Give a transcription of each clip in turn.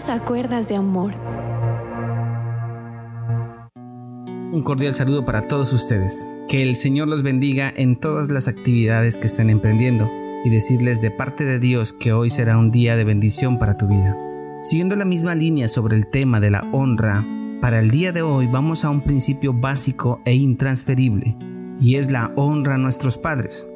Dios a cuerdas de amor. Un cordial saludo para todos ustedes. Que el Señor los bendiga en todas las actividades que estén emprendiendo y decirles de parte de Dios que hoy será un día de bendición para tu vida. Siguiendo la misma línea sobre el tema de la honra, para el día de hoy vamos a un principio básico e intransferible, y es la honra a nuestros padres.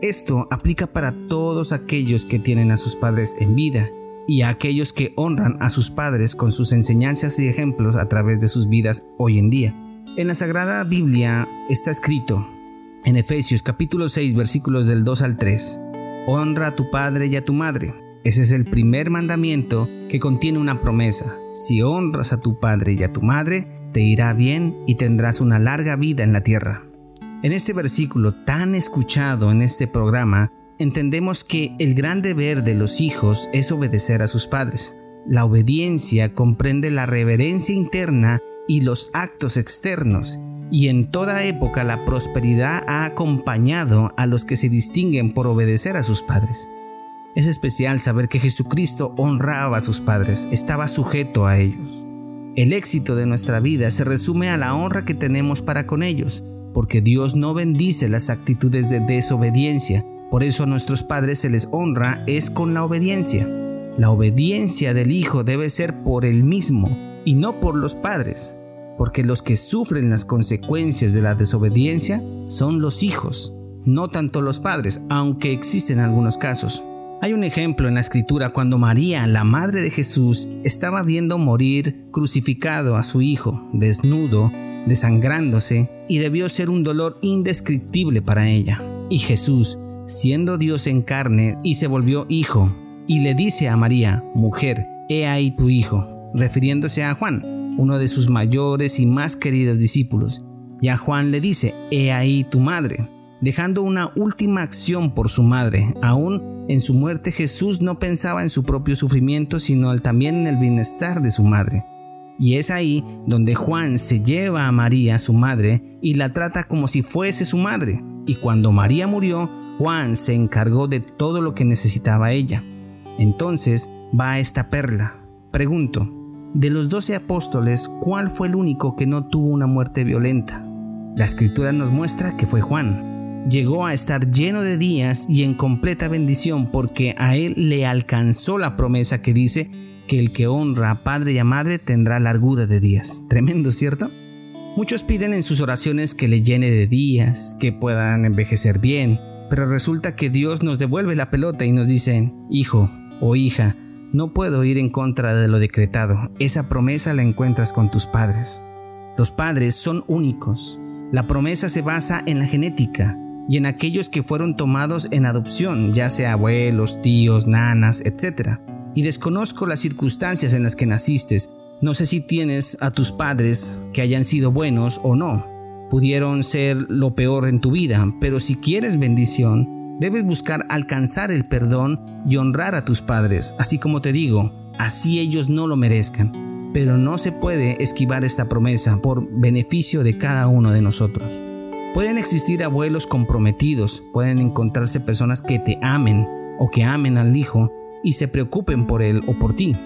Esto aplica para todos aquellos que tienen a sus padres en vida y a aquellos que honran a sus padres con sus enseñanzas y ejemplos a través de sus vidas hoy en día. En la Sagrada Biblia está escrito en Efesios capítulo 6 versículos del 2 al 3, Honra a tu padre y a tu madre. Ese es el primer mandamiento que contiene una promesa. Si honras a tu padre y a tu madre, te irá bien y tendrás una larga vida en la tierra. En este versículo tan escuchado en este programa, entendemos que el gran deber de los hijos es obedecer a sus padres. La obediencia comprende la reverencia interna y los actos externos, y en toda época la prosperidad ha acompañado a los que se distinguen por obedecer a sus padres. Es especial saber que Jesucristo honraba a sus padres, estaba sujeto a ellos. El éxito de nuestra vida se resume a la honra que tenemos para con ellos, porque Dios no bendice las actitudes de desobediencia, por eso a nuestros padres se les honra es con la obediencia. La obediencia del Hijo debe ser por él mismo y no por los padres porque los que sufren las consecuencias de la desobediencia son los hijos, no tanto los padres, aunque existen algunos casos. Hay un ejemplo en la escritura cuando María, la madre de Jesús, estaba viendo morir crucificado a su hijo, desnudo, desangrándose, y debió ser un dolor indescriptible para ella. Y Jesús, siendo Dios en carne, y se volvió hijo, y le dice a María, mujer, he ahí tu hijo, refiriéndose a Juan, uno de sus mayores y más queridos discípulos, y a Juan le dice, He ahí tu madre, dejando una última acción por su madre. Aún en su muerte Jesús no pensaba en su propio sufrimiento, sino también en el bienestar de su madre. Y es ahí donde Juan se lleva a María, su madre, y la trata como si fuese su madre. Y cuando María murió, Juan se encargó de todo lo que necesitaba ella. Entonces va esta perla. Pregunto, de los doce apóstoles, ¿cuál fue el único que no tuvo una muerte violenta? La escritura nos muestra que fue Juan. Llegó a estar lleno de días y en completa bendición porque a él le alcanzó la promesa que dice que el que honra a padre y a madre tendrá largura de días. Tremendo, ¿cierto? Muchos piden en sus oraciones que le llene de días, que puedan envejecer bien, pero resulta que Dios nos devuelve la pelota y nos dice, hijo o hija, no puedo ir en contra de lo decretado. Esa promesa la encuentras con tus padres. Los padres son únicos. La promesa se basa en la genética y en aquellos que fueron tomados en adopción, ya sea abuelos, tíos, nanas, etc. Y desconozco las circunstancias en las que naciste. No sé si tienes a tus padres que hayan sido buenos o no. Pudieron ser lo peor en tu vida, pero si quieres bendición, Debes buscar alcanzar el perdón y honrar a tus padres, así como te digo, así ellos no lo merezcan. Pero no se puede esquivar esta promesa por beneficio de cada uno de nosotros. Pueden existir abuelos comprometidos, pueden encontrarse personas que te amen o que amen al hijo y se preocupen por él o por ti.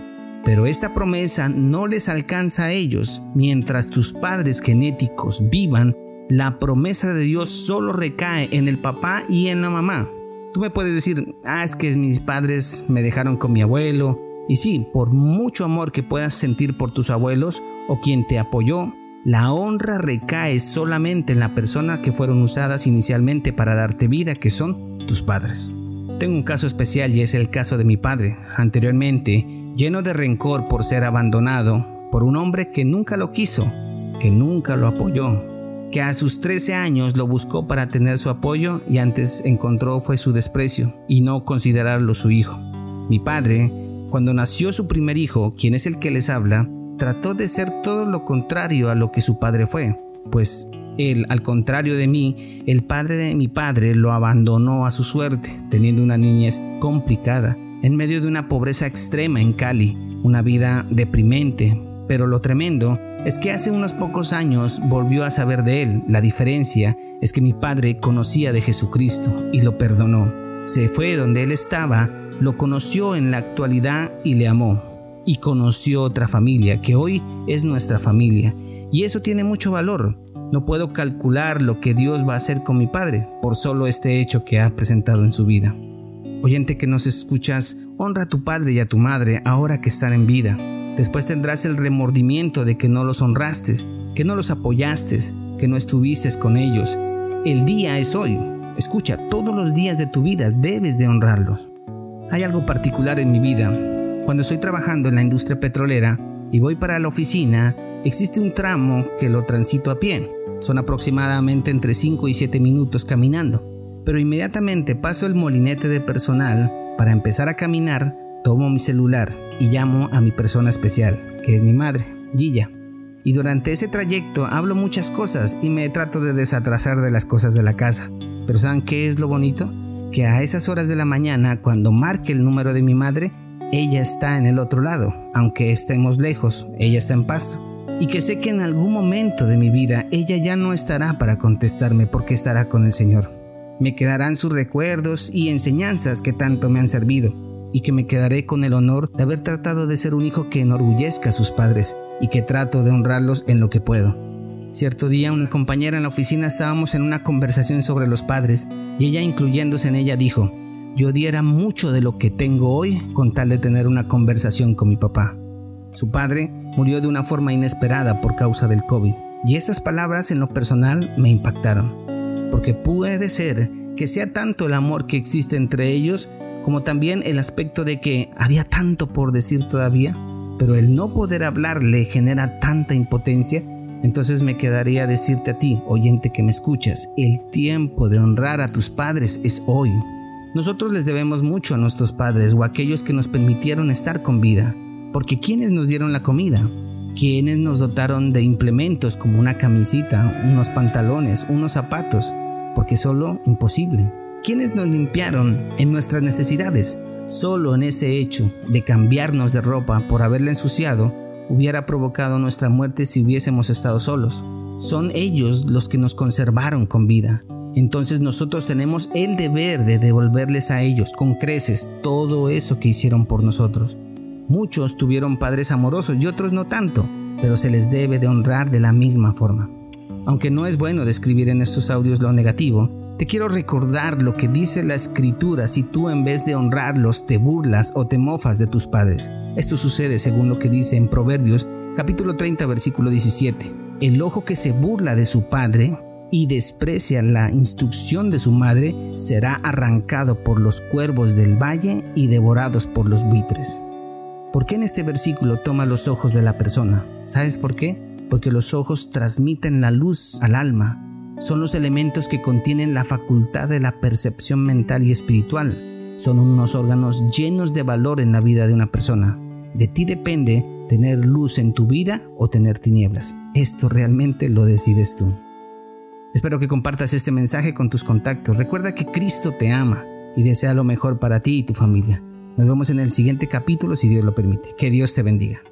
Pero esta promesa no les alcanza a ellos mientras tus padres genéticos vivan la promesa de Dios solo recae en el papá y en la mamá. Tú me puedes decir, ah, es que mis padres me dejaron con mi abuelo. Y sí, por mucho amor que puedas sentir por tus abuelos o quien te apoyó, la honra recae solamente en la persona que fueron usadas inicialmente para darte vida, que son tus padres. Tengo un caso especial y es el caso de mi padre. Anteriormente, lleno de rencor por ser abandonado por un hombre que nunca lo quiso, que nunca lo apoyó, que a sus 13 años lo buscó para tener su apoyo y antes encontró fue su desprecio y no considerarlo su hijo. Mi padre, cuando nació su primer hijo, quien es el que les habla, trató de ser todo lo contrario a lo que su padre fue, pues él, al contrario de mí, el padre de mi padre lo abandonó a su suerte, teniendo una niñez complicada, en medio de una pobreza extrema en Cali, una vida deprimente, pero lo tremendo es que hace unos pocos años volvió a saber de él. La diferencia es que mi padre conocía de Jesucristo y lo perdonó. Se fue donde él estaba, lo conoció en la actualidad y le amó. y conoció otra familia que hoy es nuestra familia. Y eso tiene mucho valor. No puedo calcular lo que Dios va a hacer con mi padre por solo este hecho que ha presentado en su vida. Oyente que nos escuchas, honra a tu padre y a tu madre ahora que están en vida. Después tendrás el remordimiento de que no los honraste, que no los apoyaste, que no estuviste con ellos. El día es hoy. Escucha, todos los días de tu vida debes de honrarlos. Hay algo particular en mi vida. Cuando estoy trabajando en la industria petrolera y voy para la oficina, existe un tramo que lo transito a pie. Son aproximadamente entre 5 y 7 minutos caminando, pero inmediatamente paso el molinete de personal para empezar a caminar, tomo mi celular y llamo a mi persona especial, que es mi madre, Gilla. Y durante ese trayecto hablo muchas cosas y me trato de desatrasar de las cosas de la casa. Pero ¿saben qué es lo bonito? Que a esas horas de la mañana, cuando marque el número de mi madre, ella está en el otro lado, aunque estemos lejos, ella está en pasto y que sé que en algún momento de mi vida ella ya no estará para contestarme porque estará con el Señor. Me quedarán sus recuerdos y enseñanzas que tanto me han servido, y que me quedaré con el honor de haber tratado de ser un hijo que enorgullezca a sus padres y que trato de honrarlos en lo que puedo. Cierto día una compañera en la oficina estábamos en una conversación sobre los padres y ella incluyéndose en ella dijo, yo diera mucho de lo que tengo hoy con tal de tener una conversación con mi papá. Su padre murió de una forma inesperada por causa del COVID. Y estas palabras en lo personal me impactaron, porque puede ser que sea tanto el amor que existe entre ellos como también el aspecto de que había tanto por decir todavía, pero el no poder hablar le genera tanta impotencia, entonces me quedaría decirte a ti, oyente que me escuchas, el tiempo de honrar a tus padres es hoy. Nosotros les debemos mucho a nuestros padres o a aquellos que nos permitieron estar con vida. Porque ¿quiénes nos dieron la comida? ¿Quiénes nos dotaron de implementos como una camisita, unos pantalones, unos zapatos? Porque solo imposible. ¿Quiénes nos limpiaron en nuestras necesidades? Solo en ese hecho de cambiarnos de ropa por haberla ensuciado hubiera provocado nuestra muerte si hubiésemos estado solos. Son ellos los que nos conservaron con vida. Entonces nosotros tenemos el deber de devolverles a ellos con creces todo eso que hicieron por nosotros. Muchos tuvieron padres amorosos y otros no tanto, pero se les debe de honrar de la misma forma. Aunque no es bueno describir en estos audios lo negativo, te quiero recordar lo que dice la escritura si tú en vez de honrarlos te burlas o te mofas de tus padres. Esto sucede según lo que dice en Proverbios capítulo 30 versículo 17. El ojo que se burla de su padre y desprecia la instrucción de su madre será arrancado por los cuervos del valle y devorados por los buitres. ¿Por qué en este versículo toma los ojos de la persona? ¿Sabes por qué? Porque los ojos transmiten la luz al alma. Son los elementos que contienen la facultad de la percepción mental y espiritual. Son unos órganos llenos de valor en la vida de una persona. De ti depende tener luz en tu vida o tener tinieblas. Esto realmente lo decides tú. Espero que compartas este mensaje con tus contactos. Recuerda que Cristo te ama y desea lo mejor para ti y tu familia. Nos vemos en el siguiente capítulo si Dios lo permite. Que Dios te bendiga.